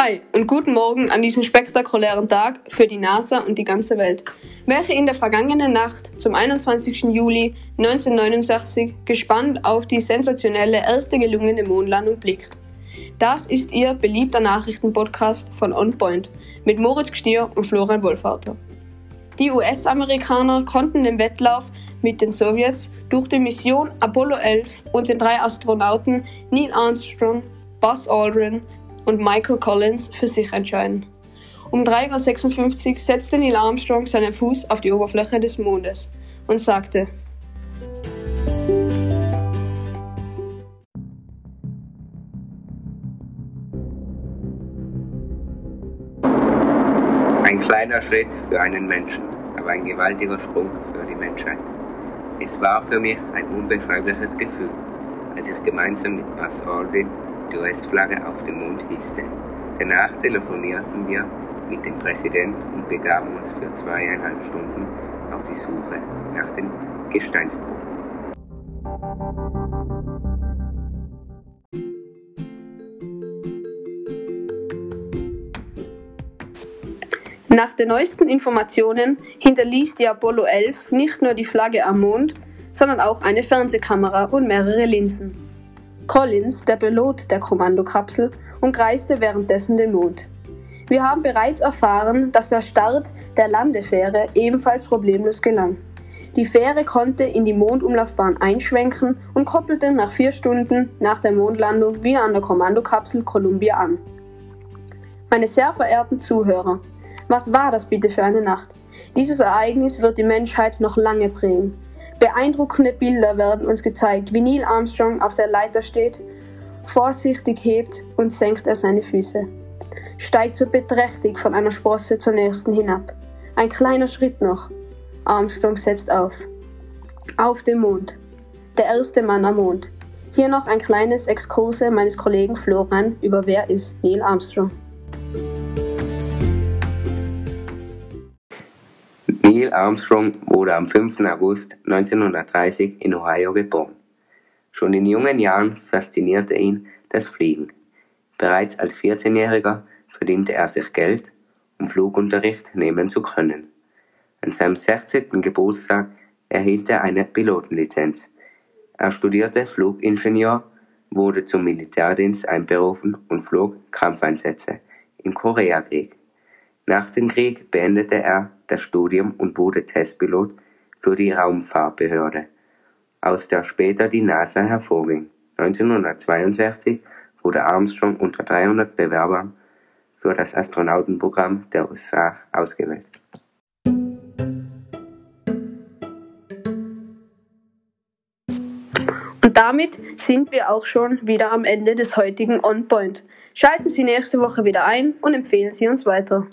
Hi und guten Morgen an diesem spektakulären Tag für die NASA und die ganze Welt, welche in der vergangenen Nacht zum 21. Juli 1969 gespannt auf die sensationelle erste gelungene Mondlandung blickt. Das ist Ihr beliebter Nachrichtenpodcast von On Point mit Moritz Gstier und Florian Wohlvater. Die US-Amerikaner konnten den Wettlauf mit den Sowjets durch die Mission Apollo 11 und den drei Astronauten Neil Armstrong, Buzz Aldrin und Michael Collins für sich entscheiden. Um 3.56 Uhr setzte Neil Armstrong seinen Fuß auf die Oberfläche des Mondes und sagte, Ein kleiner Schritt für einen Menschen, aber ein gewaltiger Sprung für die Menschheit. Es war für mich ein unbeschreibliches Gefühl, als ich gemeinsam mit Buzz Aldrin die US-Flagge auf den Mond hisste. Danach telefonierten wir mit dem Präsidenten und begaben uns für zweieinhalb Stunden auf die Suche nach den Gesteinsproben. Nach den neuesten Informationen hinterließ die Apollo 11 nicht nur die Flagge am Mond, sondern auch eine Fernsehkamera und mehrere Linsen. Collins, der Pilot der Kommandokapsel, umkreiste währenddessen den Mond. Wir haben bereits erfahren, dass der Start der Landefähre ebenfalls problemlos gelang. Die Fähre konnte in die Mondumlaufbahn einschwenken und koppelte nach vier Stunden nach der Mondlandung wieder an der Kommandokapsel Columbia an. Meine sehr verehrten Zuhörer, was war das bitte für eine Nacht? Dieses Ereignis wird die Menschheit noch lange prägen. Beeindruckende Bilder werden uns gezeigt, wie Neil Armstrong auf der Leiter steht, vorsichtig hebt und senkt er seine Füße. Steigt so beträchtig von einer Sprosse zur nächsten hinab. Ein kleiner Schritt noch. Armstrong setzt auf. Auf dem Mond. Der erste Mann am Mond. Hier noch ein kleines Exkurse meines Kollegen Florian über wer ist Neil Armstrong. Neil Armstrong wurde am 5. August 1930 in Ohio geboren. Schon in jungen Jahren faszinierte ihn das Fliegen. Bereits als 14-Jähriger verdiente er sich Geld, um Flugunterricht nehmen zu können. An seinem 16. Geburtstag erhielt er eine Pilotenlizenz. Er studierte Flugingenieur, wurde zum Militärdienst einberufen und flog Kampfeinsätze im Koreakrieg. Nach dem Krieg beendete er das Studium und wurde Testpilot für die Raumfahrtbehörde, aus der später die NASA hervorging. 1962 wurde Armstrong unter 300 Bewerbern für das Astronautenprogramm der USA ausgewählt. Und damit sind wir auch schon wieder am Ende des heutigen On Point. Schalten Sie nächste Woche wieder ein und empfehlen Sie uns weiter.